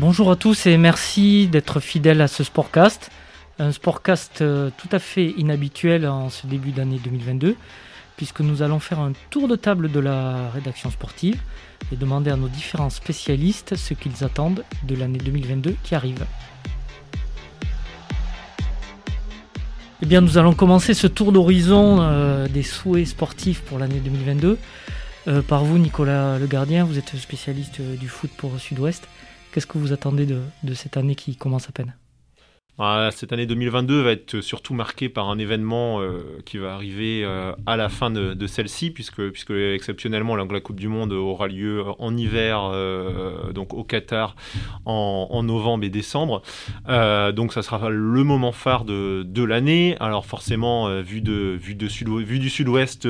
Bonjour à tous et merci d'être fidèles à ce Sportcast. Un Sportcast euh, tout à fait inhabituel en ce début d'année 2022, puisque nous allons faire un tour de table de la rédaction sportive et demander à nos différents spécialistes ce qu'ils attendent de l'année 2022 qui arrive. Eh bien, nous allons commencer ce tour d'horizon euh, des souhaits sportifs pour l'année 2022 euh, par vous, Nicolas Le Gardien. Vous êtes spécialiste du foot pour Sud-Ouest. Qu'est-ce que vous attendez de, cette année qui commence à peine? Ah, cette année 2022 va être surtout marquée par un événement euh, qui va arriver euh, à la fin de, celle-ci, puisque, puisque exceptionnellement la, Coupe du Monde aura lieu en hiver, euh, donc au Qatar, en, novembre et décembre. donc ça sera le moment phare de, l'année. Alors forcément, vu, de, vu du sud-ouest,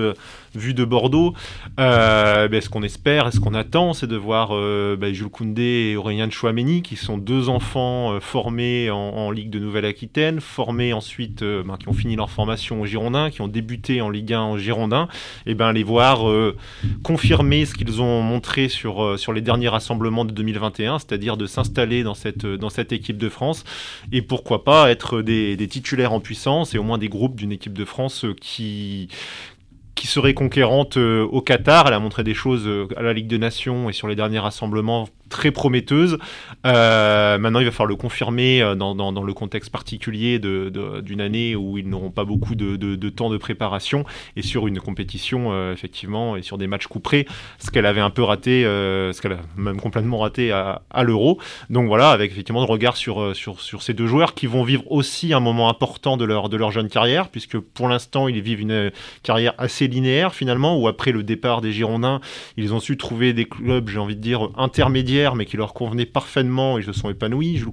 vu de Bordeaux, ben, ce qu'on espère ce qu'on attend, c'est de voir ben, Jules Koundé et Aurélien Chouameni, qui sont deux enfants formés en, Ligue de Nouvelle-Aquitaine, formés ensuite, euh, ben, qui ont fini leur formation au Girondin, qui ont débuté en Ligue 1 en Girondin, et ben les voir euh, confirmer ce qu'ils ont montré sur, euh, sur les derniers rassemblements de 2021, c'est-à-dire de s'installer dans cette, dans cette équipe de France, et pourquoi pas être des titulaires en puissance, et au moins des groupes d'une équipe de France qui, qui serait conquérante au Qatar. Elle a montré des choses à la Ligue des Nations et sur les derniers rassemblements très prometteuse. Euh, maintenant, il va falloir le confirmer euh, dans, le contexte particulier d'une année où ils n'auront pas beaucoup de, temps de préparation et sur une compétition, euh, effectivement, et sur des matchs couperés, ce qu'elle avait un peu raté, ce qu'elle a même complètement raté à, l'Euro. Donc voilà, avec effectivement le regard sur ces deux joueurs qui vont vivre aussi un moment important de leur, de leur jeune carrière, puisque pour l'instant, ils vivent une carrière assez linéaire finalement, où après le départ des Girondins, ils ont su trouver des clubs, j'ai envie de dire, intermédiaires mais qui leur convenaient parfaitement. Ils se sont épanouis. Jules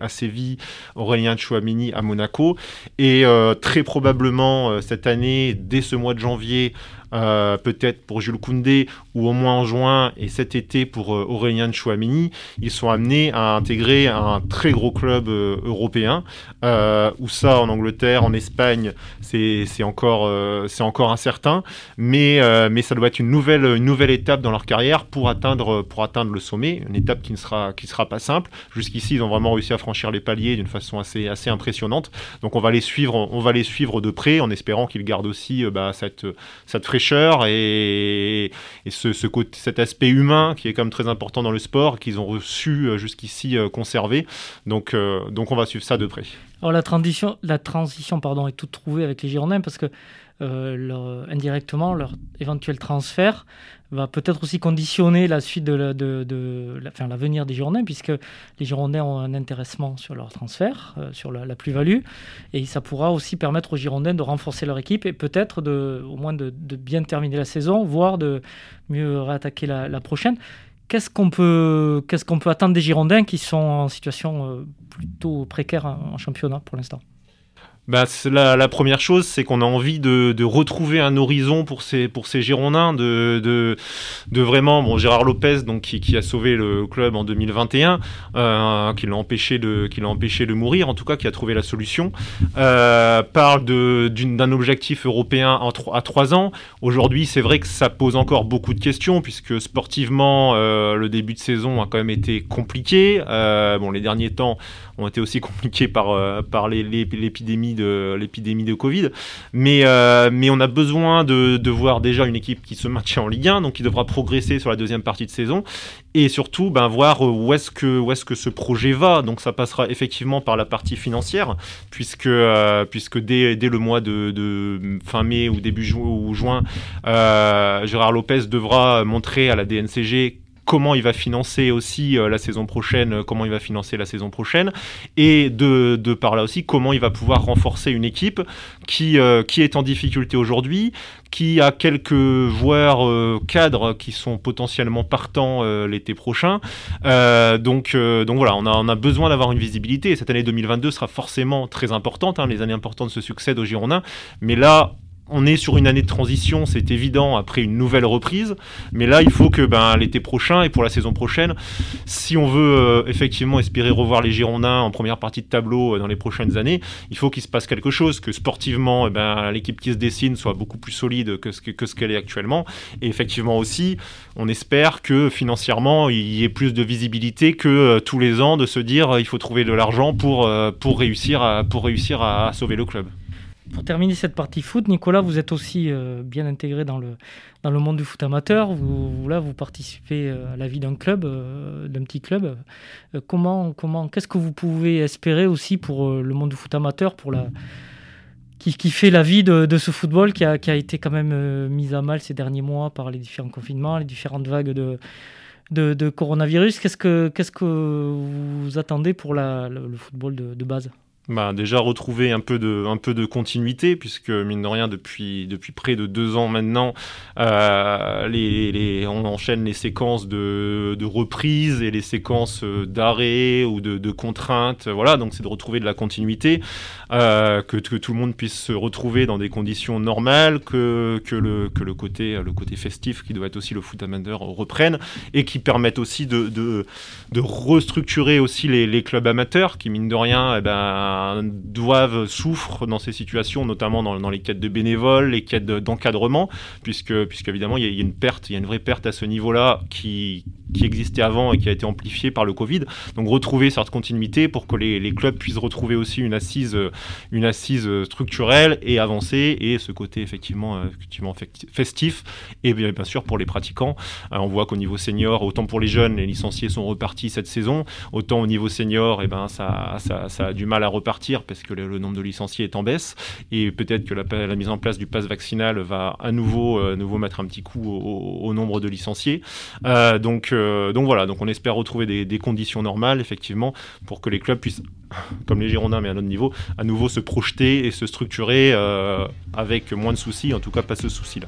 à Séville, Aurélien Chouamini à Monaco. Et euh, très probablement, euh, cette année, dès ce mois de janvier, euh, peut-être pour Jules Koundé, ou au moins en juin et cet été pour euh, Aurélien Chouamini, ils sont amenés à intégrer un très gros club euh, européen, où ça en Angleterre, en Espagne, c'est encore, c'est encore incertain, mais, mais ça doit être une nouvelle, une nouvelle étape dans leur carrière pour atteindre, pour atteindre le sommet, une étape qui ne sera, qui sera pas simple. Jusqu'ici, ils ont vraiment réussi à franchir les paliers d'une façon assez, assez impressionnante. Donc on va les suivre, on va les suivre de près en espérant qu'ils gardent aussi bah, cette, cette fraîcheur et, ce, cet aspect humain qui est quand même très important dans le sport, qu'ils ont reçu euh, jusqu'ici euh, conservé. Donc, euh, donc on va suivre ça de près. Alors la transition, la transition pardon, est toute trouvée avec les Girondins parce que leur, indirectement, leur éventuel transfert va peut-être aussi conditionner la suite de, enfin, l'avenir des Girondins, puisque les Girondins ont un intéressement sur leur transfert, euh, sur la, plus-value, et ça pourra aussi permettre aux Girondins de renforcer leur équipe et peut-être de, au moins de, bien terminer la saison, voire de mieux réattaquer la, prochaine. Qu'est-ce qu'on peut, qu'est-ce qu'on peut attendre des Girondins qui sont en situation euh, plutôt précaire en championnat pour l'instant? Bah, la, première chose, c'est qu'on a envie de, retrouver un horizon pour ces, pour ces Girondins, de, de, vraiment, bon, Gérard Lopez, donc, qui, a sauvé le club en 2021, euh, qui l'a empêché, de, empêché de mourir, en tout cas, qui a trouvé la solution, euh, parle d'un objectif européen en à trois ans. Aujourd'hui, c'est vrai que ça pose encore beaucoup de questions, puisque sportivement, euh, le début de saison a quand même été compliqué. Euh, bon, les derniers temps ont été aussi compliqués par, par l'épidémie de l'épidémie de Covid. Mais, euh, mais on a besoin de, de, voir déjà une équipe qui se maintient en Ligue 1, donc qui devra progresser sur la deuxième partie de saison, et surtout ben, voir où est-ce que, où est que ce projet va. Donc ça passera effectivement par la partie financière, puisque, euh, puisque dès, dès, le mois de, fin mai ou début juin, euh, Gérard Lopez devra montrer à la DNCG comment il va financer aussi euh, la saison prochaine, euh, comment il va financer la saison prochaine, et de, de par là aussi comment il va pouvoir renforcer une équipe qui, euh, qui est en difficulté aujourd'hui, qui a quelques joueurs cadres qui sont potentiellement partants l'été prochain. donc, donc voilà, on a, on a besoin d'avoir une visibilité. cette année 2022 sera forcément très importante. Hein. les années importantes se succèdent aux Girondins. Mais là, on est sur une année de transition, c'est évident, après une nouvelle reprise. Mais là, il faut que ben, l'été prochain et pour la saison prochaine, si on veut euh, effectivement espérer revoir les Girondins en première partie de tableau euh, dans les prochaines années, il faut qu'il se passe quelque chose, que sportivement, eh ben, l'équipe qui se dessine soit beaucoup plus solide que ce, que, ce qu'elle est actuellement. Et effectivement aussi, on espère que financièrement, il y ait plus de visibilité que euh, tous les ans de se dire il faut trouver de l'argent pour réussir à sauver le club. Pour terminer cette partie foot, Nicolas, vous êtes aussi euh, bien intégré dans le, dans le monde du foot amateur. Vous, là, vous participez euh, à la vie d'un club, euh, d'un petit club. comment, comment, qu'est-ce que vous pouvez espérer aussi pour le monde du foot amateur, pour la, qui, fait la vie de, ce football qui a, qui a, été quand même mis à mal ces derniers mois par les différents confinements, les différentes vagues de, de, coronavirus? Qu'est-ce que, que vous attendez pour le, football de base? Bah, déjà retrouver un peu de, un peu de continuité, puisque mine de rien, depuis, depuis près de deux ans maintenant, euh, les, les, on enchaîne les séquences de, de reprise et les séquences euh, d'arrêt ou de, de, contraintes. Voilà, donc c'est de retrouver de la continuité, euh, que, que, tout le monde puisse se retrouver dans des conditions normales, que, que, le, que le, côté, le côté festif, qui doit être aussi le foot amateur, reprenne, et qui permette aussi de, de, de restructurer aussi les, les, clubs amateurs, qui mine de rien, eh ben, doivent, souffrent dans ces situations, notamment dans, les quêtes de bénévoles, les quêtes d'encadrement, puisque, puisque évidemment il y, a, une perte, il y a une vraie perte à ce niveau-là qui, qui existait avant et qui a été amplifiée par le Covid. Donc retrouver cette continuité pour que les, clubs puissent retrouver aussi une assise, une assise structurelle et avancer, et ce côté effectivement, euh, effectivement festif, et bien, sûr pour les pratiquants. Euh, on voit qu'au niveau senior, autant pour les jeunes, les licenciés sont repartis cette saison, autant au niveau senior, et eh ben, ça, ça, a du mal à repartir partir parce que le, nombre de licenciés est en baisse et peut-être que la, mise en place du pass vaccinal va à nouveau, euh, nouveau mettre un petit coup au, nombre de licenciés. Euh, donc, euh, donc voilà, donc on espère retrouver des, conditions normales effectivement pour que les clubs puissent, comme les Girondins mais à notre niveau, à nouveau se projeter et se structurer avec moins de soucis, en tout cas pas ce souci-là.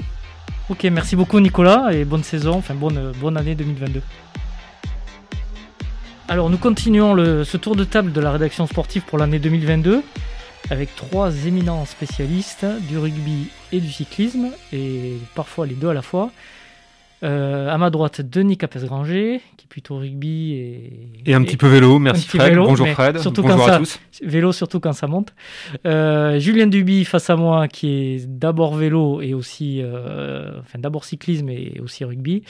Ok, merci beaucoup Nicolas et bonne saison, enfin bonne, bonne année 2022. Alors nous continuons ce tour de table de la rédaction sportive pour l'année 2022 avec trois éminents spécialistes du rugby et du cyclisme, et parfois les deux à la fois. Euh, à ma droite, Denis Capes-Granger, qui est plutôt rugby et... Et un petit peu vélo, merci Fred, bonjour Fred, surtout bonjour à tous. Vélo surtout quand ça monte. Euh, Julien Duby face à moi, qui est d'abord vélo et aussi... Euh, enfin d'abord cyclisme et aussi rugby.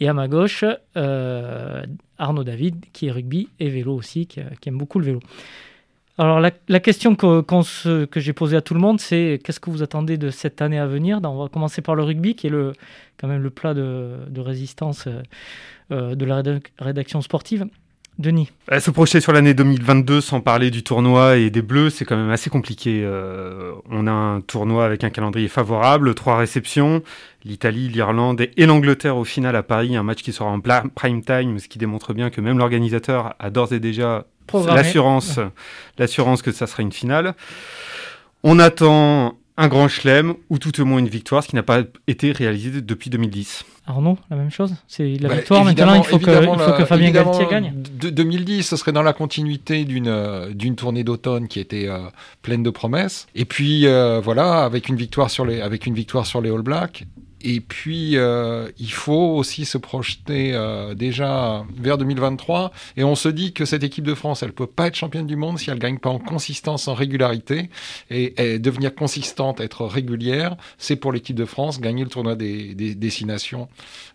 Et à ma gauche, euh, Arnaud David, qui est rugby et vélo aussi, qui, aime beaucoup le vélo. Alors la, question que, j'ai posée à tout le monde, c'est qu'est-ce que vous attendez de cette année à venir? On va commencer par le rugby, qui est quand même le plat de, résistance euh, de la rédaction sportive. Denis Se projeter sur l'année 2022 sans parler du tournoi et des Bleus, c'est quand même assez compliqué. Euh, on a un tournoi avec un calendrier favorable, trois réceptions, l'Italie, l'Irlande et l'Angleterre au final à Paris, un match qui sera en prime time, ce qui démontre bien que même l'organisateur a d'ores et déjà l'assurance, l'assurance que ça sera une finale. On attend un grand chelem ou tout au moins une victoire, ce qui n'a pas été réalisé depuis 2010. Arnaud, la même chose? C'est la bah, victoire maintenant, il faut, que, Fabien Galtier gagne de, 2010, ce serait dans la continuité d'une euh, d'une tournée d'automne qui était euh, pleine de promesses. Et puis, euh, voilà, avec une, victoire sur les, avec une victoire sur les All Blacks et puis, euh, il faut aussi se projeter euh, déjà vers 2023. Et on se dit que cette équipe de France, elle ne peut pas être championne du monde si elle ne gagne pas en consistance, en régularité. Et, devenir consistante, être régulière, c'est pour l'équipe de France gagner le tournoi des, destinations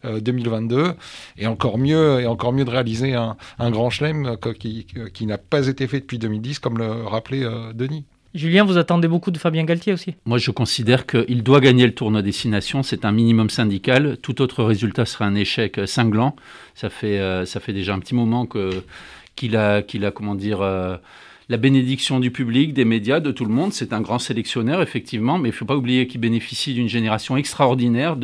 2022. Euh, et encore mieux, et encore mieux de réaliser un, grand chelem qui, qui n'a pas été fait depuis 2010, comme le rappelait Denis. Julien, vous attendez beaucoup de Fabien Galtier aussi Moi, je considère qu'il doit gagner le tournoi Destination. C'est un minimum syndical. Tout autre résultat serait un échec cinglant. Ça fait, euh, ça fait déjà un petit moment que, qu'il a, a, comment dire, euh, la bénédiction du public, des médias, de tout le monde. C'est un grand sélectionneur, effectivement, mais il ne faut pas oublier qu'il bénéficie d'une génération extraordinaire.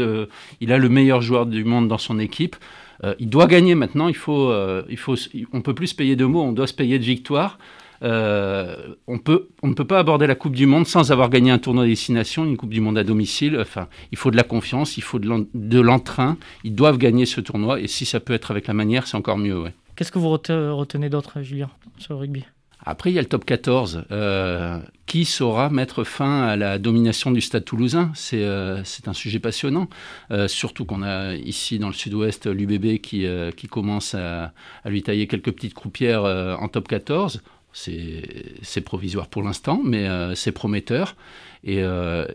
Il a le meilleur joueur du monde dans son équipe. Euh, il doit gagner maintenant. Il faut, il faut, on peut plus se payer de mots, on doit se payer de victoires. Euh, on, peut, on ne peut pas aborder la Coupe du Monde sans avoir gagné un tournoi de destination, une Coupe du Monde à domicile. Enfin, il faut de la confiance, il faut de l'entrain. Ils doivent gagner ce tournoi et si ça peut être avec la manière, c'est encore mieux. Qu'est-ce que vous retenez d'autre, Julien, sur le rugby? Après, il y a le top 14. Euh, qui saura mettre fin à la domination du Stade toulousain? C'est c'est un sujet passionnant. surtout qu'on a ici dans le sud-ouest l'UBB qui, qui commence à, à, lui tailler quelques petites croupières en top 14. C'est provisoire pour l'instant, mais c'est prometteur. Et,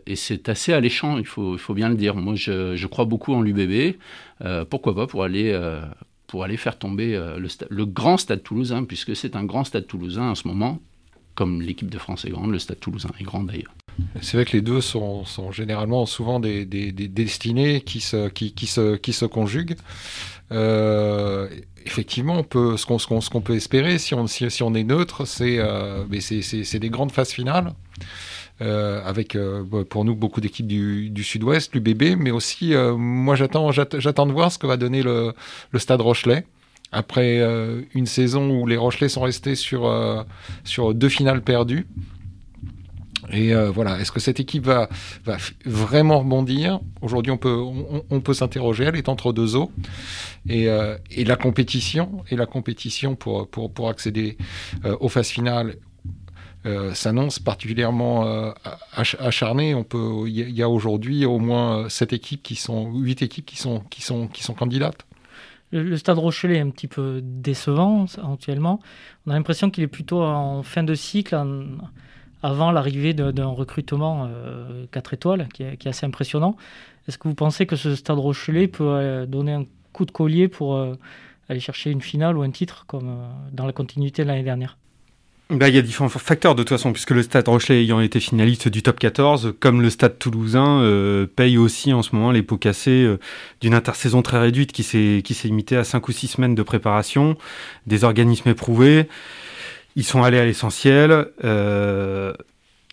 et c'est assez alléchant, il faut, bien le dire. Moi, je, crois beaucoup en l'UBB. pourquoi pas pour aller pour aller faire tomber euh, le, grand stade toulousain, puisque c'est un grand stade toulousain en ce moment, comme l'équipe de France est grande, le stade toulousain est grand d'ailleurs. C'est vrai que les deux sont, généralement souvent des, destinées qui se conjuguent. Euh, effectivement, on peut, ce qu'on peut espérer, si on, est neutre, c'est euh, des grandes phases finales. Euh, avec euh, pour nous beaucoup d'équipes du, sud-ouest, l'UBB, mais aussi, moi j'attends, de voir ce que va donner le, Stade Rochelet. Après une saison où les Rochelais sont restés sur deux finales perdues. Et voilà, est-ce que cette équipe va, vraiment rebondir? Aujourd'hui, on peut, on, peut s'interroger. Elle est entre deux eaux. Et, et, la compétition, et la compétition pour, pour, pour accéder aux phases finales euh, s'annonce particulièrement euh, acharné. On peut, il y a aujourd'hui au moins euh, sept équipes qui sont, huit équipes qui sont, qui sont, qui sont candidates. Le, Stade Rochelet est un petit peu décevant actuellement. On a l'impression qu'il est plutôt en fin de cycle, avant l'arrivée d'un recrutement 4 étoiles, qui est, assez impressionnant. Est-ce que vous pensez que ce Stade Rochelet peut donner un coup de collier pour aller chercher une finale ou un titre comme dans la continuité de l'année dernière? Bah, il y a différents facteurs de toute façon, puisque le Stade Rochelet ayant été finaliste du top 14, comme le Stade Toulousain euh, paye aussi en ce moment les pots cassés euh, d'une intersaison très réduite qui s'est limitée à 5 ou 6 semaines de préparation, des organismes éprouvés. Ils sont allés à l'essentiel. Euh,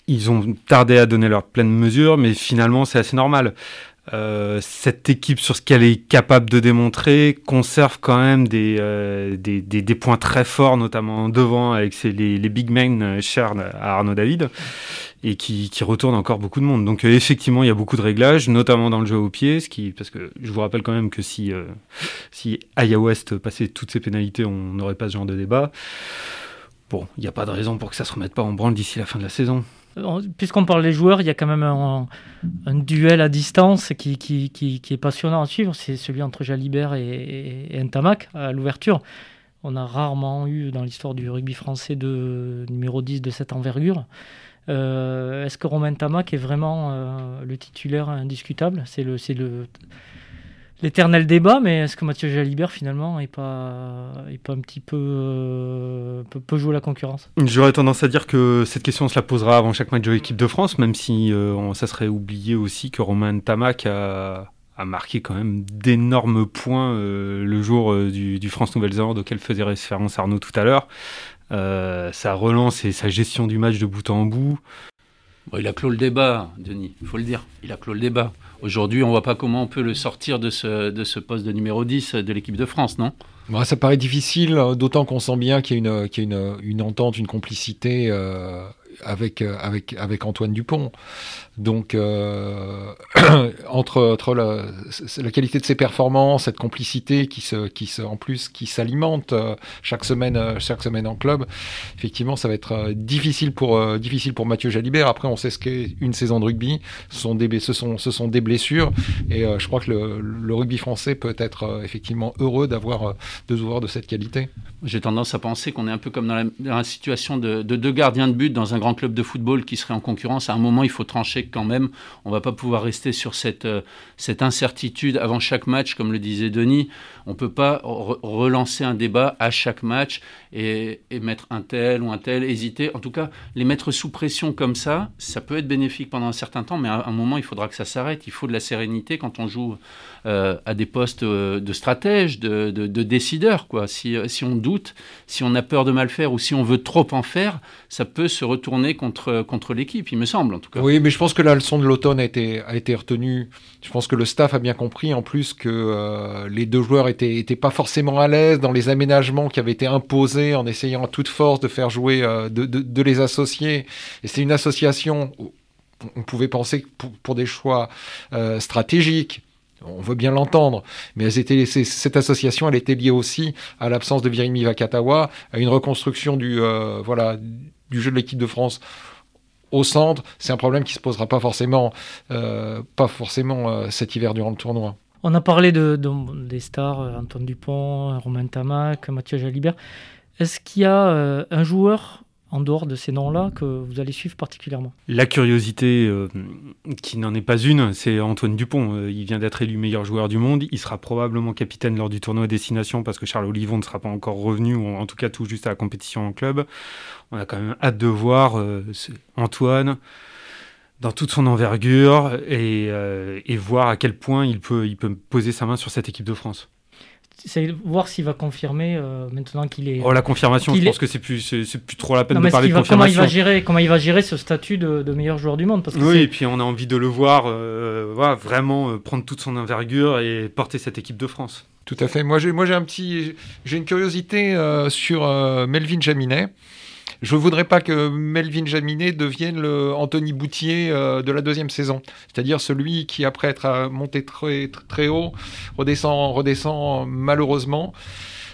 ils ont tardé à donner leur pleine mesure, mais finalement c'est assez normal. Euh, cette équipe, sur ce qu'elle est capable de démontrer, conserve quand même des, euh, des, points très forts, notamment devant avec les, les, big men chers à Arnaud David, et qui, qui retournent encore beaucoup de monde. Donc effectivement, il y a beaucoup de réglages, notamment dans le jeu au pied, parce que je vous rappelle quand même que si, si Aya West passait toutes ses pénalités, on n'aurait pas ce genre de débat. Bon, il n'y a pas de raison pour que ça se remette pas en branle d'ici la fin de la saison. Puisqu'on parle des joueurs, il y a quand même un, duel à distance qui, est passionnant à suivre. C'est celui entre Jalibert et, et, Ntamak à l'ouverture. On a rarement eu dans l'histoire du rugby français de numéro 10 de cette envergure. Euh, est-ce que Romain Ntamak est vraiment euh, le titulaire indiscutable? C'est le, l'éternel débat, mais est-ce que Mathieu Jalibert finalement n'est pas, est pas un petit peu, euh, peut, jouer la concurrence? J'aurais tendance à dire que cette question on se la posera avant chaque match de l'équipe de France, même si euh, ça serait oublié aussi que Romain Tamac a, a marqué quand même d'énormes points euh, le jour du, du France-Nouvelle-Zélande auquel faisait référence Arnaud tout à l'heure. sa relance et sa gestion du match de bout en bout. Il a clos le débat, Denis, il faut le dire. Il a clos le débat. Aujourd'hui, on ne voit pas comment on peut le sortir de ce, poste de numéro 10 de l'équipe de France, non? Ça paraît difficile, d'autant qu'on sent bien qu'il y a une entente, une complicité euh, avec, euh, avec, avec Antoine Dupont. Donc, euh, entre, entre la, qualité de ses performances, cette complicité qui se, qui se, en plus, qui s'alimente euh, chaque semaine, chaque semaine en club, effectivement, ça va être difficile pour, difficile pour Mathieu Jalibert. Après, on sait ce qu'est une saison de rugby. Ce sont des, ce sont, ce sont des blessures. Et je crois que le, rugby français peut être effectivement heureux d'avoir deux joueurs de cette qualité. J'ai tendance à penser qu'on est un peu comme dans la, dans la situation de, de, deux gardiens de but dans un grand club de football qui serait en concurrence. À un moment, il faut trancher quand même, on va pas pouvoir rester sur cette, euh, cette incertitude avant chaque match, comme le disait Denis. On peut pas relancer un débat à chaque match et, mettre un tel ou un tel, hésiter. En tout cas, les mettre sous pression comme ça, ça peut être bénéfique pendant un certain temps, mais à un moment, il faudra que ça s'arrête. Il faut de la sérénité quand on joue euh, à des postes euh, de stratège, de, de, décideur. Quoi. Si, si on doute, si on a peur de mal faire ou si on veut trop en faire, ça peut se retourner contre, l'équipe, il me semble en tout cas. Oui, mais je pense que la leçon de l'automne a été retenue. Je pense que le staff a bien compris en plus que euh, les deux joueurs étaient, pas forcément à l'aise dans les aménagements qui avaient été imposés en essayant à toute force de faire jouer, euh, de, les associer. Et c'est une association, on pouvait penser que pour, des choix euh, stratégiques, on veut bien l'entendre, mais cette association, elle était liée aussi à l'absence de Virimi Vakatawa, à une reconstruction du jeu de l'équipe de France au centre. C'est un problème qui se posera pas forcément, euh, pas forcément euh, cet hiver durant le tournoi. On a parlé de, des stars, Antoine Dupont, Romain Tamac, Mathieu Jalibert. Est-ce qu'il y a un joueur en dehors de ces noms-là que vous allez suivre particulièrement La curiosité, euh, qui n'en est pas une, c'est Antoine Dupont. Euh, il vient d'être élu meilleur joueur du monde. Il sera probablement capitaine lors du tournoi Destination parce que Charles Olivon ne sera pas encore revenu, ou en tout cas tout juste à la compétition en club. On a quand même hâte de voir euh, Antoine dans toute son envergure et, voir à quel point il peut poser sa main sur cette équipe de France c'est voir s'il va confirmer euh, maintenant qu'il est. Oh, la confirmation, je pense que c'est plus, c'est, plus trop la peine de parler de confirmation. Comment il va gérer, comment il va gérer ce statut de, meilleur joueur du monde parce que Oui, et puis on a envie de le voir euh, vraiment euh, prendre toute son envergure et porter cette équipe de France. Tout à fait. Moi, j'ai, moi, j'ai un petit, j'ai une curiosité sur Melvin Jaminet. Je ne voudrais pas que Melvin Jaminet devienne le Anthony Boutier euh, de la deuxième saison. C'est-à-dire celui qui, après être monté très, haut, redescend, redescend malheureusement.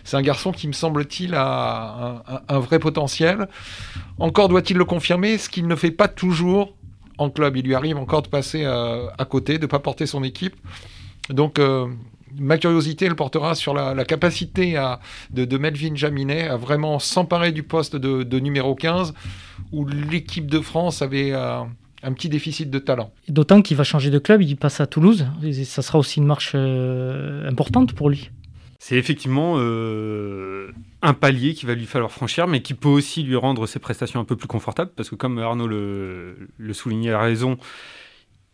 C'est un garçon qui, me semble-t-il, a un, vrai potentiel. Encore doit-il le confirmer, ce qu'il ne fait pas toujours en club. Il lui arrive encore de passer euh, à côté, de ne pas porter son équipe. Donc, euh, ma curiosité, elle portera sur la, capacité de, Melvin Jaminet à vraiment s'emparer du poste de, numéro 15, où l'équipe de France avait euh, un petit déficit de talent. D'autant qu'il va changer de club, il passe à Toulouse, et ça sera aussi une marche euh, importante pour lui. C'est effectivement euh, un palier qu'il va lui falloir franchir, mais qui peut aussi lui rendre ses prestations un peu plus confortables, parce que comme Arnaud le, le soulignait à raison,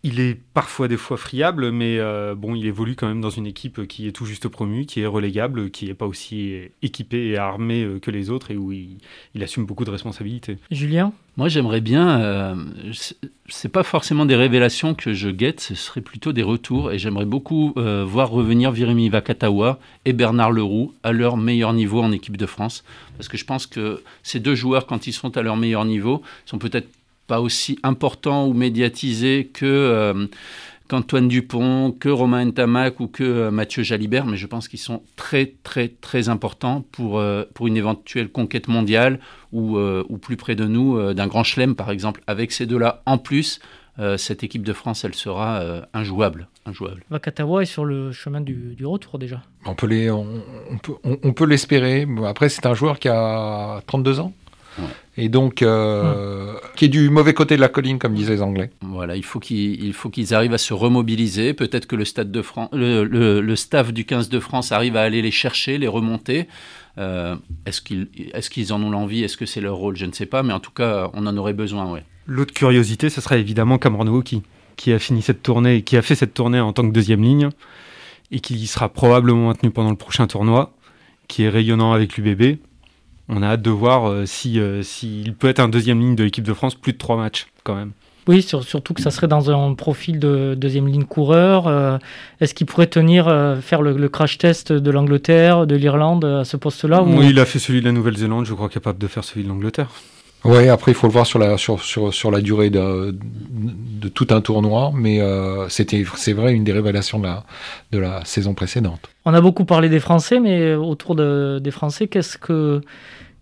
il est parfois des fois friable, mais euh, bon, il évolue quand même dans une équipe qui est tout juste promue, qui est relégable, qui n'est pas aussi équipée et armée euh, que les autres et où il, assume beaucoup de responsabilités. Julien? Moi, j'aimerais bien. Euh, c'est pas forcément des révélations que je guette, ce serait plutôt des retours. Et j'aimerais beaucoup voir revenir Virimi Vakatawa et Bernard Leroux à leur meilleur niveau en équipe de France. Parce que je pense que ces deux joueurs, quand ils sont à leur meilleur niveau, sont peut-être pas aussi important ou médiatisé que euh, qu'Antoine Dupont, que Romain Ntamak ou que euh, Mathieu Jalibert, mais je pense qu'ils sont très très très importants pour, euh, pour une éventuelle conquête mondiale ou, ou plus près de nous d'un grand chelem par exemple. Avec ces deux-là en plus, cette équipe de France, elle sera injouable. injouable. Vakatawa est sur le chemin du, du retour déjà. On peut, les, on, peut, on peut l'espérer. Après, c'est un joueur qui a 32 ans et donc euh, qui est du mauvais côté de la colline, comme disaient les Anglais. Voilà, il faut qu'ils arrivent à se remobiliser. Peut-être que le stade de France, le, le, staff du 15 de France arrive à aller les chercher, les remonter. Euh, est-ce qu'ils est en ont l'envie? Est-ce que c'est leur rôle? Je ne sais pas, mais en tout cas, on en aurait besoin. Ouais. L'autre curiosité, ce serait évidemment Cameron qui a fini cette tournée, qui a fait cette tournée en tant que deuxième ligne et qui sera probablement maintenu pendant le prochain tournoi, qui est rayonnant avec l'UBB on a hâte de voir euh, s'il euh, si, peut être un deuxième ligne de l'équipe de France, plus de trois matchs quand même. Oui, surtout que ça serait dans un profil de deuxième ligne coureur. Euh, est-ce qu'il pourrait tenir, faire le, crash test de l'Angleterre, de l'Irlande à ce poste-là Oui, il a fait celui de la Nouvelle-Zélande, je crois capable de faire celui de l'Angleterre. Oui, après il faut le voir sur la, sur, sur, sur la durée de, de, tout un tournoi, mais c'était c'est vrai une des révélations de la, de la saison précédente. On a beaucoup parlé des Français, mais autour de, des Français, qu'est-ce que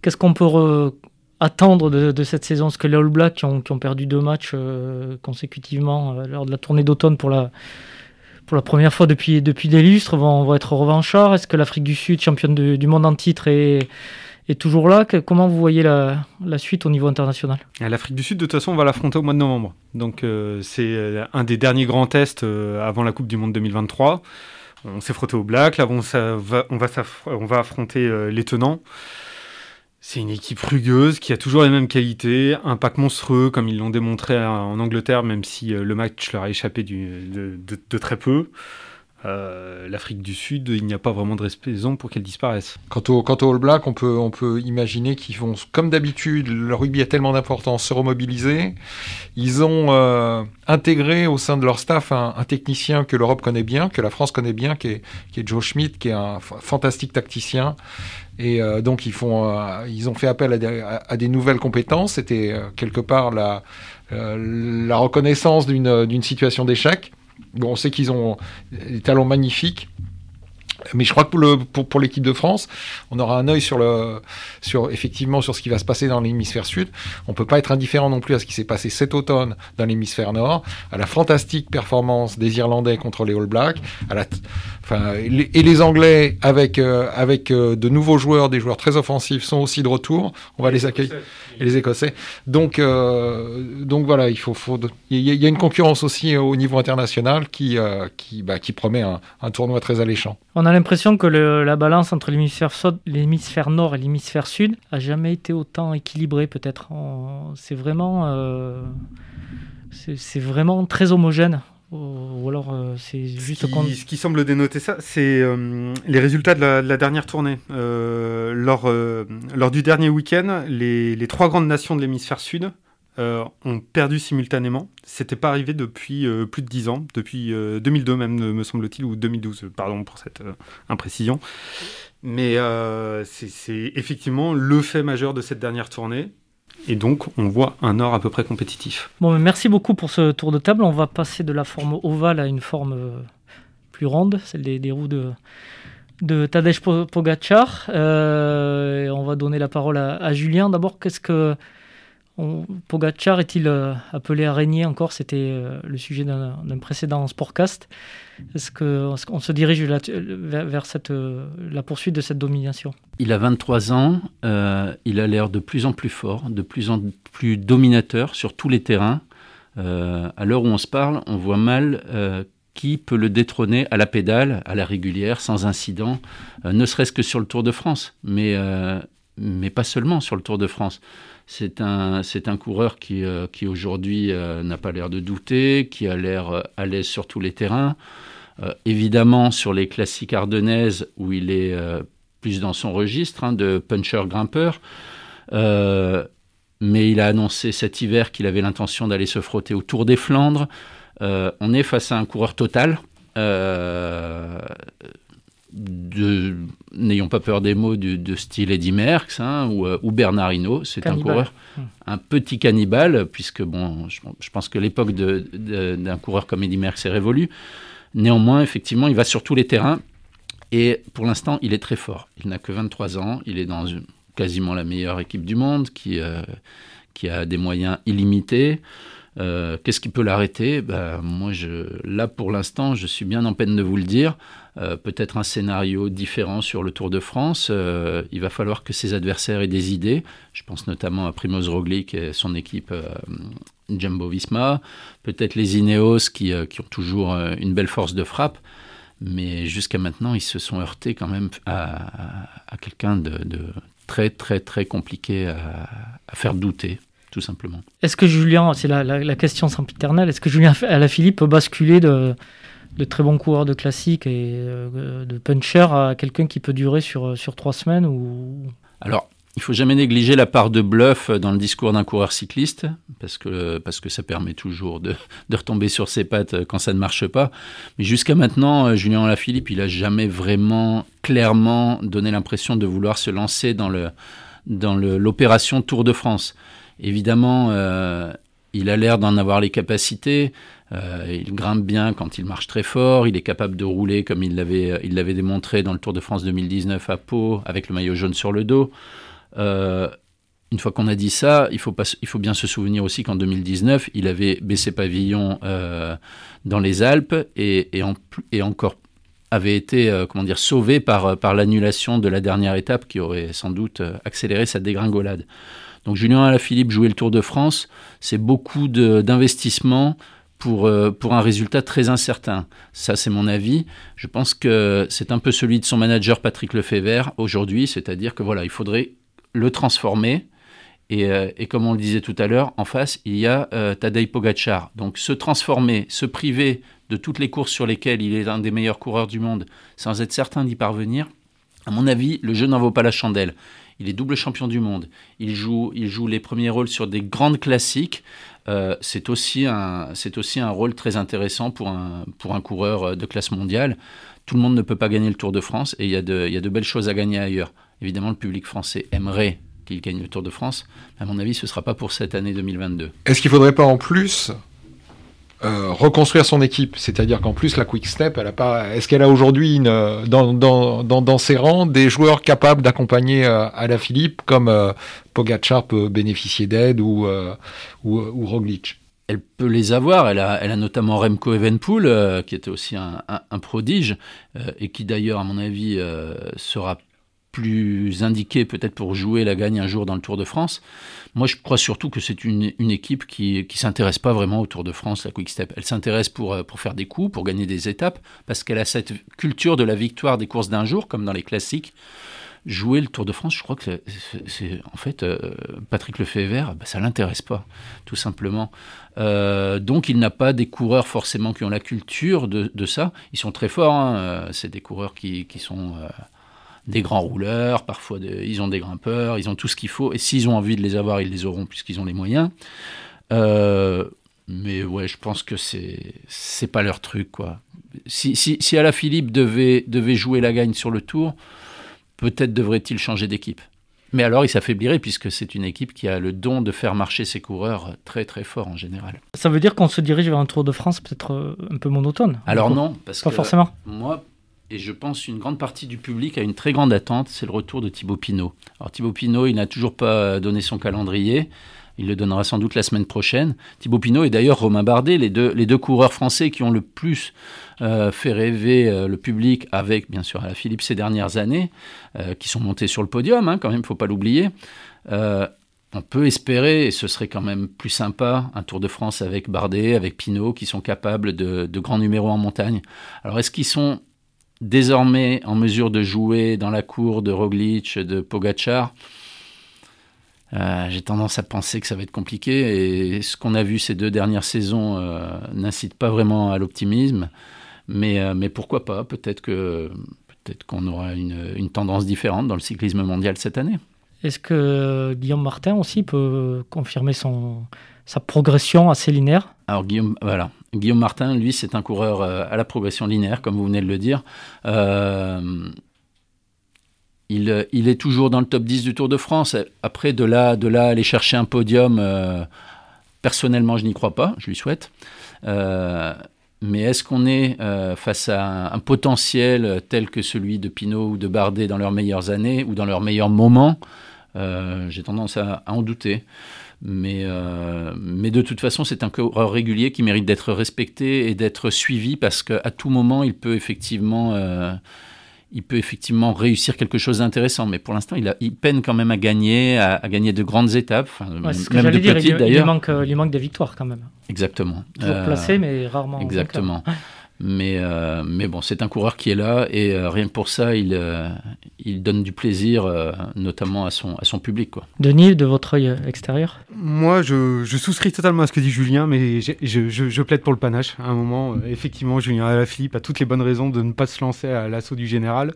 Qu'est-ce qu'on peut attendre de, cette saison? Parce que les All Blacks qui ont, perdu deux matchs euh, consécutivement euh, lors de la tournée d'automne pour la, pour la première fois depuis, depuis des lustres vont, être revanchards. Est-ce que l'Afrique du Sud, championne du monde en titre, est, est toujours là Comment vous voyez la, suite au niveau international? L'Afrique du Sud, de toute façon, on va l'affronter au mois de novembre. Donc euh, c'est un des derniers grands tests avant la Coupe du Monde 2023. On s'est frotté aux Blacks, là on, va, on, va, on va affronter les tenants. C'est une équipe rugueuse qui a toujours les mêmes qualités, un pack monstrueux comme ils l'ont démontré en Angleterre, même si euh, le match leur a échappé de, très peu. Euh, L'Afrique du Sud, il n'y a pas vraiment de raison pour qu'elle disparaisse. Quant au, quant All Black, on peut, imaginer qu'ils vont, comme d'habitude, le rugby a tellement d'importance, se remobiliser. Ils ont euh, intégré au sein de leur staff un, technicien que l'Europe connaît bien, que la France connaît bien, qui est, Joe Schmidt, qui est un fantastique tacticien, et euh, donc ils, ont fait appel à des, nouvelles compétences. C'était quelque part la reconnaissance d'une situation d'échec. Bon, on sait qu'ils ont des talents magnifiques. Mais je crois que pour, le, pour, pour l'équipe de France, on aura un œil sur le, sur effectivement sur ce qui va se passer dans l'hémisphère sud. On peut pas être indifférent non plus à ce qui s'est passé cet automne dans l'hémisphère nord, à la fantastique performance des Irlandais contre les All Blacks, à la, enfin, et les Anglais avec euh, avec euh, de nouveaux joueurs, des joueurs très offensifs sont aussi de retour. On va les accueillir et les Écossais. Donc euh, donc voilà, il faut, faut il y, y, a une concurrence aussi au niveau international qui qui bah, qui promet un, un tournoi très alléchant. On a l'impression que le, la balance entre l'hémisphère nord et l'hémisphère sud a jamais été autant équilibrée, peut-être. C'est vraiment, euh, c'est vraiment très homogène. Ou alors euh, c'est juste ce qui, ce qui, semble dénoter ça, c'est euh, les résultats de la, de la dernière tournée. Lors, lors du dernier week-end, les, les trois grandes nations de l'hémisphère sud euh, ont perdu simultanément. C'était pas arrivé depuis euh, plus de 10 ans, depuis euh, 2002 même, me semble-t-il, ou 2012, pardon pour cette euh, imprécision. Mais euh, c'est effectivement le fait majeur de cette dernière tournée. Et donc, on voit un or à peu près compétitif. Bon, merci beaucoup pour ce tour de table. On va passer de la forme ovale à une forme euh, plus ronde, celle des, roues de, de Tadej Pogacar. Euh, on va donner la parole à, à Julien. D'abord, qu'est-ce que on, Pogacar est-il euh, appelé à régner encore? C'était euh, le sujet d'un précédent sportcast. Est-ce qu'on se dirige vers, euh, la poursuite de cette domination? Il a 23 ans, il a l'air de plus en plus fort, de plus en plus dominateur sur tous les terrains. À l'heure où on se parle, on voit mal qui peut le détrôner à la pédale, à la régulière, sans incident, ne serait-ce que sur le Tour de France, mais pas seulement sur le Tour de France. C'est un, coureur qui, euh, aujourd'hui euh, n'a pas l'air de douter, qui a l'air euh, à l'aise sur tous les terrains. Évidemment, sur les classiques ardennaises, où il est plus dans son registre hein, de puncher-grimpeur. mais il a annoncé cet hiver qu'il avait l'intention d'aller se frotter au Tour des Flandres. on est face à un coureur total de, n'ayons pas peur des mots, de, de style Eddie Merckx hein, ou, ou, Bernard Hinault. C'est un coureur, mmh. un petit cannibale, puisque bon, je, je pense que l'époque d'un coureur comme Eddie Merckx est révolue. Néanmoins, effectivement, il va sur tous les terrains et pour l'instant, il est très fort. Il n'a que 23 ans, il est dans une, quasiment la meilleure équipe du monde qui, euh, qui a des moyens illimités. Euh, Qu'est-ce qui peut l'arrêter? Ben, Moi, là, pour l'instant, je suis bien en peine de vous le dire. Euh, Peut-être un scénario différent sur le Tour de France. Euh, il va falloir que ses adversaires aient des idées. Je pense notamment à Primoz Roglic et son équipe Jumbo-Visma. Peut-être les Ineos qui, ont toujours une belle force de frappe. Mais jusqu'à maintenant, ils se sont heurtés quand même à, quelqu'un de, très, très, très compliqué à faire douter tout simplement. Est-ce que Julien, c'est la, la, la, question sempiternelle, est-ce que Julien Alaphilippe peut basculer de, de très bons coureurs de classique et euh, de puncher à quelqu'un qui peut durer sur, sur trois semaines ou... Alors, il faut jamais négliger la part de bluff dans le discours d'un coureur cycliste, parce que, parce que ça permet toujours de, de, retomber sur ses pattes quand ça ne marche pas. Mais jusqu'à maintenant, Julien Alaphilippe, il n'a jamais vraiment clairement donné l'impression de vouloir se lancer dans le dans l'opération Tour de France. Évidemment, euh, il a l'air d'en avoir les capacités. Euh, il grimpe bien quand il marche très fort. Il est capable de rouler comme il l'avait démontré dans le Tour de France 2019 à Pau avec le maillot jaune sur le dos. Euh, une fois qu'on a dit ça, il faut, bien se souvenir aussi qu'en 2019, il avait baissé pavillon dans les Alpes et, et, en, et encore avait été comment dire sauvé par, l'annulation de la dernière étape qui aurait sans doute accéléré sa dégringolade. Donc Julien Alaphilippe jouer le Tour de France, c'est beaucoup d'investissement pour, euh, pour un résultat très incertain. Ça, c'est mon avis. Je pense que c'est un peu celui de son manager Patrick Lefebvre aujourd'hui, c'est-à-dire que voilà, il faudrait le transformer. Et, euh, et, comme on le disait tout à l'heure, en face, il y a euh, Tadej Pogacar. Donc se transformer, se priver de toutes les courses sur lesquelles il est un des meilleurs coureurs du monde, sans être certain d'y parvenir, à mon avis, le jeu n'en vaut pas la chandelle. Il est double champion du monde. Il joue, il joue les premiers rôles sur des grandes classiques. Euh, c'est aussi, un, aussi un rôle très intéressant pour un, pour un coureur de classe mondiale. Tout le monde ne peut pas gagner le Tour de France et il y, a de, il y a de belles choses à gagner ailleurs. Évidemment, le public français aimerait qu'il gagne le Tour de France. À mon avis, ce ne sera pas pour cette année 2022. Est-ce qu'il ne faudrait pas en plus euh, reconstruire son équipe. C'est-à-dire qu'en plus, la Quick Step, elle a pas. Est-ce qu'elle a aujourd'hui dans, dans, ses rangs des joueurs capables d'accompagner euh, à la Philippe comme euh, Pogacar peut bénéficier d'aide ou, ou, Roglic? Elle peut les avoir. Elle a, notamment Remco Evenpool, qui était aussi un, prodige, et qui d'ailleurs, à mon avis, sera plus indiqué peut-être pour jouer la gagne un jour dans le Tour de France. Moi, je crois surtout que c'est une, équipe qui ne s'intéresse pas vraiment au Tour de France, la Quick Step. Elle s'intéresse pour, euh, pour faire des coups, pour gagner des étapes, parce qu'elle a cette culture de la victoire des courses d'un jour, comme dans les classiques. Jouer le Tour de France, je crois que c'est en fait euh, Patrick Lefebvre, bah, ça l'intéresse pas, tout simplement. Euh, donc il n'a pas des coureurs forcément qui ont la culture de, ça. Ils sont très forts, hein. c'est des coureurs qui, qui sont des grands rouleurs, parfois ils ont des grimpeurs, ils ont tout ce qu'il faut. Et s'ils ont envie de les avoir, ils les auront puisqu'ils ont les moyens. Euh, mais ouais, je pense que c'est c'est pas leur truc quoi. Si, si, si Philippe devait, devait jouer la gagne sur le tour, peut-être devrait-il changer d'équipe. Mais alors il s'affaiblirait puisque c'est une équipe qui a le don de faire marcher ses coureurs très très fort en général. Ça veut dire qu'on se dirige vers un Tour de France peut-être euh, un peu monotone Alors non, parce pas forcément. Moi, et je pense une grande partie du public a une très grande attente, c'est le retour de Thibaut Pinot. Alors Thibaut Pinot, il n'a toujours pas donné son calendrier. Il le donnera sans doute la semaine prochaine. Thibaut Pinot et d'ailleurs Romain Bardet, les deux, les deux coureurs français qui ont le plus euh, fait rêver euh, le public avec, bien sûr, à la Philippe ces dernières années, euh, qui sont montés sur le podium, hein, quand même, il ne faut pas l'oublier. on peut espérer, et ce serait quand même plus sympa, un Tour de France avec Bardet, avec Pinot, qui sont capables de, de grands numéros en montagne. Alors est-ce qu'ils sont désormais en mesure de jouer dans la cour de Roglic, de Pogachar, euh, j'ai tendance à penser que ça va être compliqué. Et ce qu'on a vu ces deux dernières saisons euh, n'incite pas vraiment à l'optimisme. Mais, euh, mais pourquoi pas? Peut-être que peut-être qu'on aura une, une, tendance différente dans le cyclisme mondial cette année. Est-ce que Guillaume Martin aussi peut confirmer son, sa progression assez linéaire Alors Guillaume, voilà. Guillaume Martin, lui, c'est un coureur euh, à la progression linéaire, comme vous venez de le dire. Euh, il, il, est toujours dans le top 10 du Tour de France. Après, de là, de là aller chercher un podium, euh, personnellement, je n'y crois pas. Je lui souhaite. mais est-ce qu'on est, face à un, potentiel tel que celui de Pinot ou de Bardet dans leurs meilleures années ou dans leurs meilleurs moments? J'ai tendance à, à, en douter. Mais, euh, mais de toute façon, c'est un coureur régulier qui mérite d'être respecté et d'être suivi parce qu'à tout moment, il peut effectivement, euh, il peut effectivement réussir quelque chose d'intéressant. Mais pour l'instant, il, il, peine quand même à gagner, à, gagner de grandes étapes, même de petites d'ailleurs. Il, manque, il manque des victoires quand même. Exactement. Toujours euh, placé, mais rarement. Exactement. Mais, euh, mais bon, c'est un coureur qui est là et euh, rien que pour ça, il, euh, il donne du plaisir, notamment à son, à son public. Quoi. Denis, de votre œil extérieur? Moi, je, je, souscris totalement à ce que dit Julien, mais je, je, je, plaide pour le panache. À un moment, effectivement, Julien Alaphilippe a toutes les bonnes raisons de ne pas se lancer à l'assaut du général.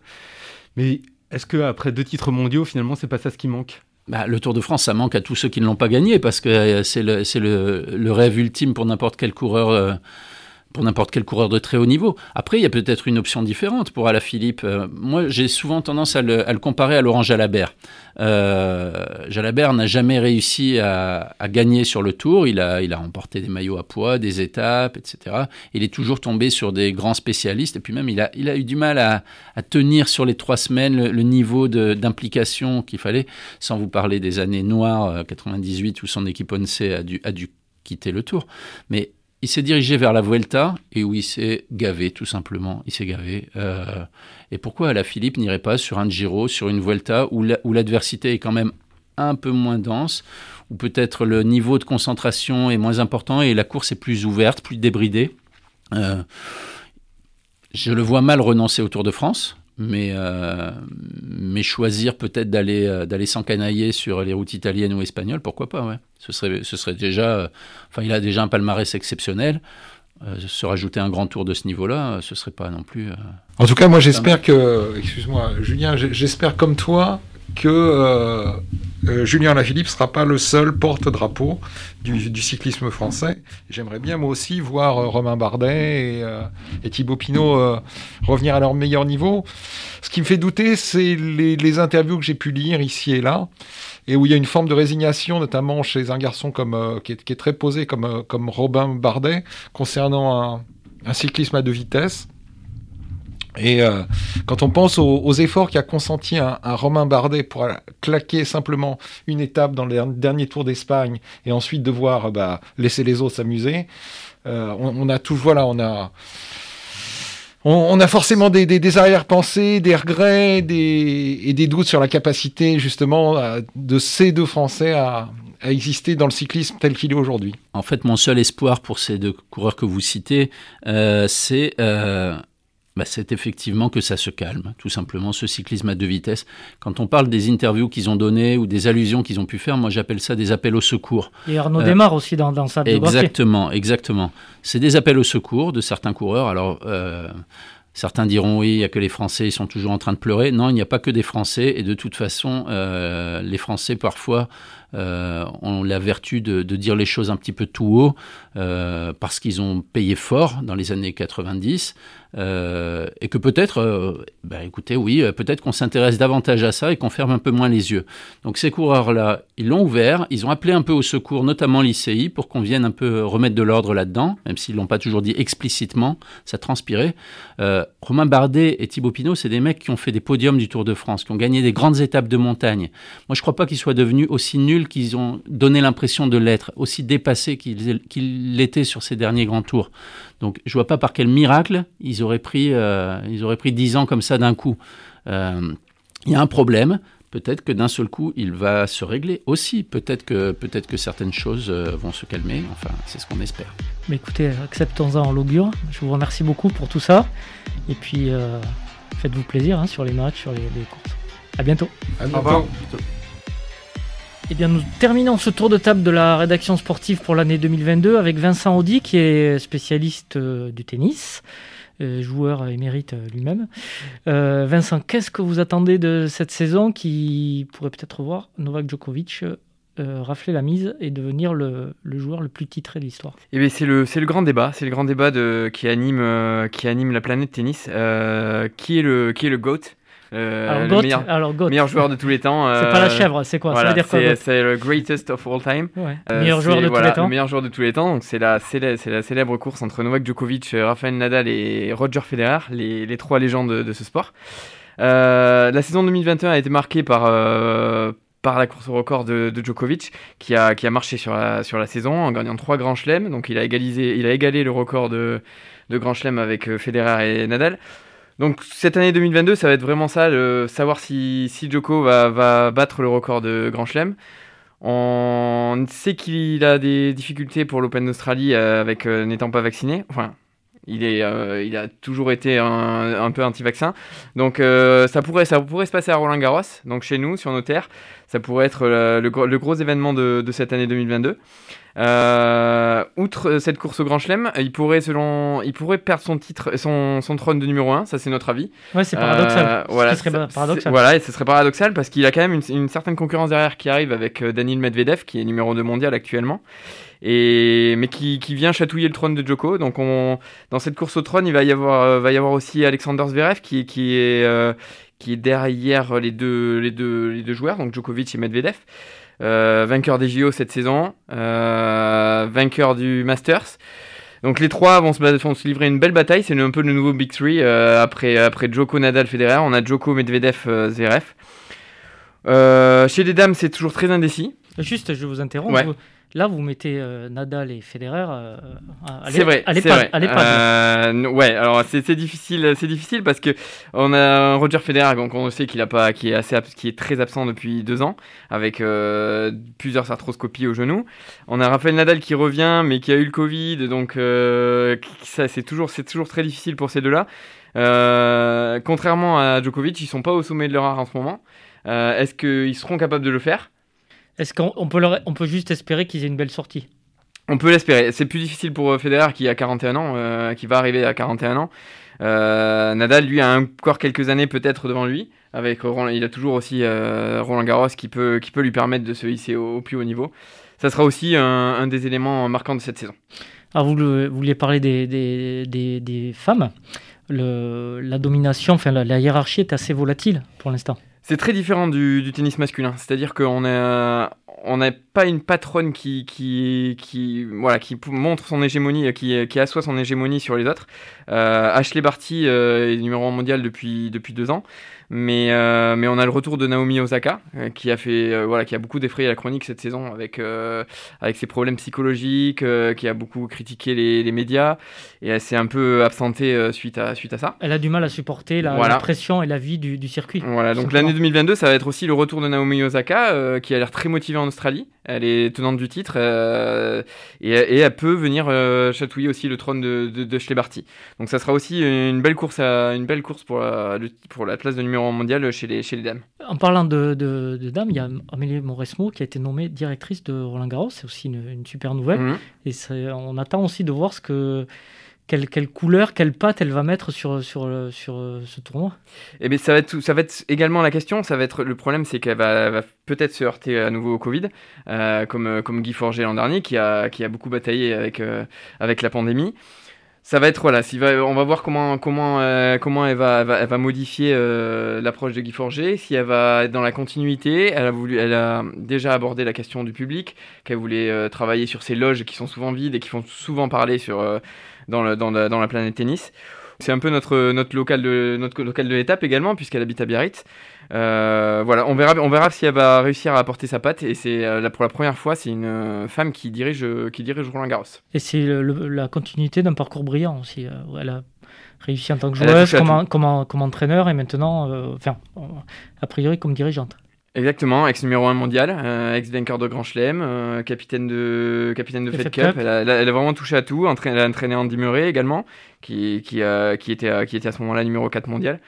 Mais est-ce qu'après deux titres mondiaux, finalement, c'est pas ça ce qui manque? Bah, le Tour de France, ça manque à tous ceux qui ne l'ont pas gagné, parce que c'est le, le, le, rêve ultime pour n'importe quel coureur pour n'importe quel coureur de très haut niveau. Après, il y a peut-être une option différente pour Alaphilippe. Euh, moi, j'ai souvent tendance à le, comparer à Laurent Jalabert. Euh, Jalabert n'a jamais réussi à, gagner sur le Tour. Il a, il a remporté des maillots à poids, des étapes, etc. Il est toujours tombé sur des grands spécialistes. Et puis même, il a, il a eu du mal à, tenir sur les trois semaines le, niveau d'implication qu'il fallait, sans vous parler des années noires, 98, euh, où son équipe ONC a dû, a dû quitter le Tour. Mais il s'est dirigé vers la Vuelta et où il s'est gavé, tout simplement. Il s'est gavé. Euh, et pourquoi la Philippe n'irait pas sur un Giro, sur une Vuelta où l'adversité est quand même un peu moins dense, où peut-être le niveau de concentration est moins important et la course est plus ouverte, plus débridée? Euh, Je le vois mal renoncer au Tour de France mais, euh, mais choisir peut-être d'aller euh, d'aller s'encanailler sur les routes italiennes ou espagnoles, pourquoi pas, ouais. Ce serait, ce serait déjà... Euh, enfin, il a déjà un palmarès exceptionnel. se rajouter un grand tour de ce niveau-là, ce serait pas non plus... en tout cas, moi j'espère que... Excuse-moi, Julien, j'espère comme toi que euh, Julien Lafilippe ne sera pas le seul porte-drapeau du, cyclisme français. J'aimerais bien moi aussi voir euh, Romain Bardet et, Thibaut Pinot revenir à leur meilleur niveau. Ce qui me fait douter, c'est les, interviews que j'ai pu lire ici et là, et où il y a une forme de résignation, notamment chez un garçon comme, qui, est, très posé comme, comme Robin Bardet, concernant un cyclisme à deux vitesses. Et euh, quand on pense aux, efforts qu'a consenti un, Romain Bardet pour claquer simplement une étape dans le dernier Tour d'Espagne et ensuite devoir bah, laisser les autres s'amuser, euh, on, a tout, voilà, on a, on, a forcément des, des, arrière-pensées, des regrets, des, et des doutes sur la capacité justement euh, de ces deux Français à, exister dans le cyclisme tel qu'il est aujourd'hui. En fait, mon seul espoir pour ces deux coureurs que vous citez, c'est bah, c'est effectivement que ça se calme, tout simplement, ce cyclisme à deux vitesses. Quand on parle des interviews qu'ils ont données ou des allusions qu'ils ont pu faire, moi j'appelle ça des appels au secours. Et Arnaud démarre aussi dans, dans sa biographie. Exactement, exactement. C'est des appels au secours de certains coureurs. Alors, euh, Certains diront oui, il n'y a que les Français, ils sont toujours en train de pleurer. Non, il n'y a pas que des Français. Et de toute façon, euh, les Français, parfois, euh, ont la vertu de, dire les choses un petit peu tout haut, euh, parce qu'ils ont payé fort dans les années 90. et que peut-être, bah, écoutez, oui, peut-être qu'on s'intéresse davantage à ça et qu'on ferme un peu moins les yeux. Donc ces coureurs-là, ils l'ont ouvert, ils ont appelé un peu au secours, notamment l'ICI, pour qu'on vienne un peu remettre de l'ordre là-dedans, même s'ils ne l'ont pas toujours dit explicitement, ça transpirait. Romain Bardet et Thibaut Pinot, c'est des mecs qui ont fait des podiums du Tour de France, qui ont gagné des grandes étapes de montagne. Moi, je ne crois pas qu'ils soient devenus aussi nuls qu'ils ont donné l'impression de l'être, aussi dépassés qu'ils l'étaient sur ces derniers grands tours. Donc, je ne vois pas par quel miracle ils auraient pris, euh, ils auraient pris 10 ans comme ça d'un coup. Euh, il y a un problème, peut-être que d'un seul coup, il va se régler aussi. Peut-être que, peut que certaines choses euh, vont se calmer. Enfin, c'est ce qu'on espère. Mais écoutez, acceptons-en en l'augure. Je vous remercie beaucoup pour tout ça. Et puis, euh, faites-vous plaisir hein, sur les matchs, sur les, courses. À bientôt. À bientôt. Au revoir. Eh bien, nous terminons ce tour de table de la rédaction sportive pour l'année 2022 avec Vincent Audi, qui est spécialiste euh, du tennis. Euh, joueur émérite euh, lui-même. Vincent, qu'est-ce que vous attendez de cette saison qui pourrait peut-être voir Novak Djokovic rafler la mise et devenir le, joueur le plus titré de l'histoire? Eh C'est le, le grand débat, c'est le grand débat de, qui, anime, qui anime la planète tennis. qui, est le, qui est le GOAT? Euh, alors, le meilleur, joueur de tous les temps. c'est pas la chèvre, c'est quoi? C'est le greatest of all time. meilleur joueur de tous les temps. Le meilleur joueur de tous les temps. Donc c'est la, c'est la, célèbre course entre Novak Djokovic, Rafael Nadal et Roger Federer, les, les trois légendes de, ce sport. Euh, la saison 2021 a été marquée par euh, par la course au record de, Djokovic, qui a, qui a marché sur la, sur la saison en gagnant trois grands chelems. Donc il a, égalisé, il a égalé le record de, de grands chelems avec Federer et Nadal. Donc cette année 2022, ça va être vraiment ça, savoir si, si Djoko va, battre le record de Grand Chelem. On sait qu'il a des difficultés pour l'Open d'Australie euh, avec euh, n'étant pas vacciné. Enfin, il, est, euh, il a toujours été un, peu anti-vaccin. Donc ça, pourrait, ça pourrait se passer à Roland Garros, donc chez nous, sur nos terres. Ça pourrait être le, gros événement de cette année 2022. Euh, outre cette course au Grand Chelem, il pourrait, selon, il pourrait perdre son titre, son, son trône de numéro 1, ça c'est notre avis. Ouais, c'est paradoxal. Euh, voilà, ce serait paradoxal. Voilà, et ce serait paradoxal parce qu'il a quand même une, une, certaine concurrence derrière qui arrive avec euh, Daniel Medvedev, qui est numéro 2 mondial actuellement, et, mais qui, qui vient chatouiller le trône de Djoko. Donc on, dans cette course au trône, il va y avoir, va y avoir aussi Alexander Zverev qui, qui est, qui est derrière les deux, les, deux, les deux joueurs, donc Djokovic et Medvedev. Euh, vainqueur des JO cette saison, euh, vainqueur du Masters. Donc les trois vont se, vont se livrer une belle bataille. C'est un peu le nouveau Big Three euh, après, après Joko, Nadal, Federer. On a Joko, Medvedev, Zverev. chez les dames, c'est toujours très indécis. Juste, je vous interromps. Là, vous mettez euh, Nadal et Federer euh, C'est vrai, c'est vrai. Euh, ouais, alors c'est difficile, c'est difficile parce que on a Roger Federer, donc on sait qu'il a pas, qui est assez, qui est très absent depuis deux ans, avec euh, plusieurs arthroscopies au genou. On a Rafael Nadal qui revient, mais qui a eu le Covid, donc ça c'est toujours, c'est toujours très difficile pour ces deux-là. contrairement à Djokovic, ils sont pas au sommet de leur art en ce moment. Est-ce qu'ils seront capables de le faire? Est-ce qu'on peut, on peut juste espérer qu'ils aient une belle sortie On peut l'espérer. C'est plus difficile pour euh, Federer qui a 41 ans, euh, qui va arriver à 41 ans. Nadal, lui, a encore quelques années peut-être devant lui. Avec il a toujours aussi Roland Garros qui peut, qui peut lui permettre de se hisser au, plus haut niveau. Ça sera aussi un, des éléments marquants de cette saison. Alors, vous, vouliez parler des, des, des, femmes? Le, la domination, enfin la, la hiérarchie est assez volatile pour l'instant. C'est très différent du, tennis masculin. C'est-à-dire qu'on a, on n'a pas une patronne qui, qui, qui, voilà, qui montre son hégémonie, qui, qui assoit son hégémonie sur les autres. Euh, Ashley Barty euh, est numéro 1 mondial depuis, depuis deux ans. Mais, euh, mais on a le retour de Naomi Osaka, euh, qui a fait, euh, voilà, qui a beaucoup défrayé la chronique cette saison avec, avec ses problèmes psychologiques, qui a beaucoup critiqué les, les médias, et elle s'est un peu absentée suite, à, suite à ça. Elle a du mal à supporter la, pression et la vie du, du circuit. Voilà, donc l'année 2022, ça va être aussi le retour de Naomi Osaka, qui a l'air très motivée en Australie. Elle est tenante du titre, et, et, elle peut venir chatouiller aussi le trône de, de, de Barty. Donc ça sera aussi une belle course, à, une belle course pour, la, pour la place de numéro mondial chez les, chez les dames. En parlant de, de, dames, il y a Amélie Mauresmo qui a été nommée directrice de Roland Garros. C'est aussi une, super nouvelle. Mhm. Et on attend aussi de voir ce que, quelle, quelle, couleur, quelle patte elle va mettre sur, sur, sur ce tournoi? Eh bien, ça va, être, ça va être également la question. Ça va être, le problème, c'est qu'elle va, va peut-être se heurter à nouveau au Covid, euh, comme, comme Guy Forger l'an dernier, qui a, qui a beaucoup bataillé avec, euh, avec la pandémie ça va être voilà, on va voir comment comment euh, comment elle va, elle va, modifier euh, l'approche de Guy Forger, si elle va être dans la continuité. Elle a voulu, elle a déjà abordé la question du public, qu'elle voulait euh, travailler sur ces loges qui sont souvent vides et qui font souvent parler sur dans, le, dans, la, dans la planète tennis. C'est un peu notre notre local de notre local de l'étape également puisqu'elle habite à Biarritz. Euh, voilà, on verra, on verra si elle va réussir à apporter sa patte. Et c'est euh, pour la première fois, c'est une euh, femme qui dirige, qui dirige Roland Garros. Et c'est la continuité d'un parcours brillant aussi. Elle a réussi en tant que joueuse, comme, comme, comme, entraîneur et maintenant, enfin, a priori comme dirigeante. Exactement, ex numéro 1 mondial, ex vainqueur de Grand Chelem, capitaine de capitaine de Fed Cup. Elle, a, vraiment touché à tout. Elle a entraîné Andy Murray également, qui, qui, qui, était, qui était à ce moment-là numéro 4 mondial.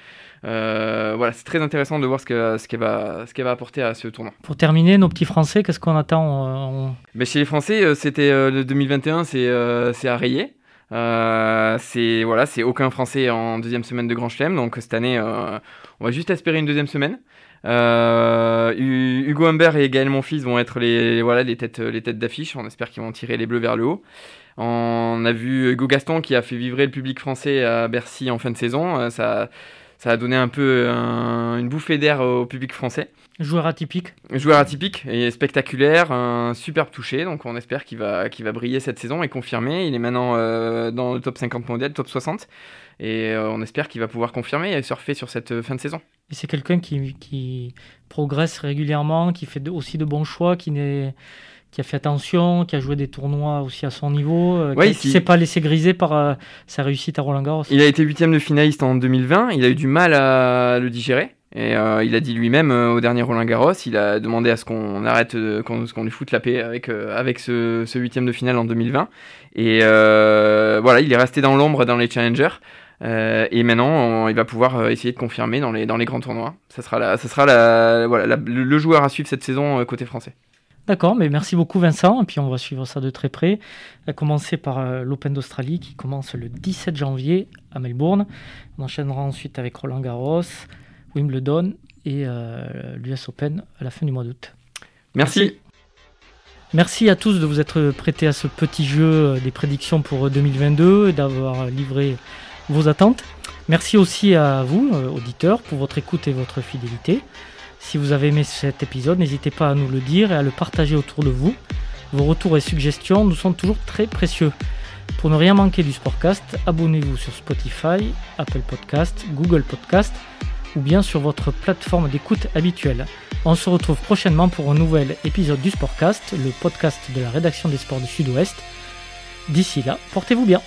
Euh, voilà, c'est très intéressant de voir ce qu'elle ce va, ce va apporter à ce tournoi. Pour terminer, nos petits Français, qu'est-ce qu'on attend Mais Chez les Français, euh, c'était euh, le 2021, c'est à rayer. c'est voilà, c'est aucun Français en deuxième semaine de Grand Chelem, donc cette année, on va juste espérer une deuxième semaine. Hugo Humbert et Gaël Monfils vont être les, voilà, les têtes, les têtes d'affiche. On espère qu'ils vont tirer les bleus vers le haut. On a vu Hugo Gaston qui a fait vivre le public français à Bercy en fin de saison. Ça, ça a donné un peu une bouffée d'air au public français. Joueur atypique. Joueur atypique et spectaculaire, un superbe touché. Donc on espère qu'il va, qu'il va briller cette saison et confirmer. Il est maintenant euh, dans le top 50 mondial, top 60. Et euh, on espère qu'il va pouvoir confirmer et surfer sur cette fin de saison. Et c'est quelqu'un qui, qui, progresse régulièrement, qui fait aussi de bons choix, qui n'est qui a fait attention, qui a joué des tournois aussi à son niveau, euh, qui ne s'est pas laissé griser par euh, sa réussite à Roland Garros. Il a été huitième de finaliste en 2020, il a eu du mal à le digérer. Et euh, il a dit lui-même au dernier Roland Garros, il a demandé à ce qu'on arrête, qu'on lui foute la paix avec, avec ce, huitième de finale en 2020. Et voilà, il est resté dans l'ombre dans les challengers. et maintenant, il va pouvoir essayer de confirmer dans les, dans les grands tournois. Ça sera, la, ça sera la, voilà, le joueur à suivre cette saison côté français. D'accord, mais merci beaucoup Vincent, et puis on va suivre ça de très près, à commencer par euh, l'Open d'Australie qui commence le 17 janvier à Melbourne. On enchaînera ensuite avec Roland Garros, Wimbledon et euh, l'US Open à la fin du mois d'août. Merci. merci. à tous de vous être prêtés à ce petit jeu euh, des prédictions pour 2022 et d'avoir livré vos attentes. Merci aussi à vous, auditeurs, pour votre écoute et votre fidélité. Si vous avez aimé cet épisode, n'hésitez pas à nous le dire et à le partager autour de vous. Vos retours et suggestions nous sont toujours très précieux. Pour ne rien manquer du Sportcast, abonnez-vous sur Spotify, Apple Podcast, Google Podcast ou bien sur votre plateforme d'écoute habituelle. On se retrouve prochainement pour un nouvel épisode du Sportcast, le podcast de la rédaction des sports du Sud-Ouest. D'ici là, portez-vous bien.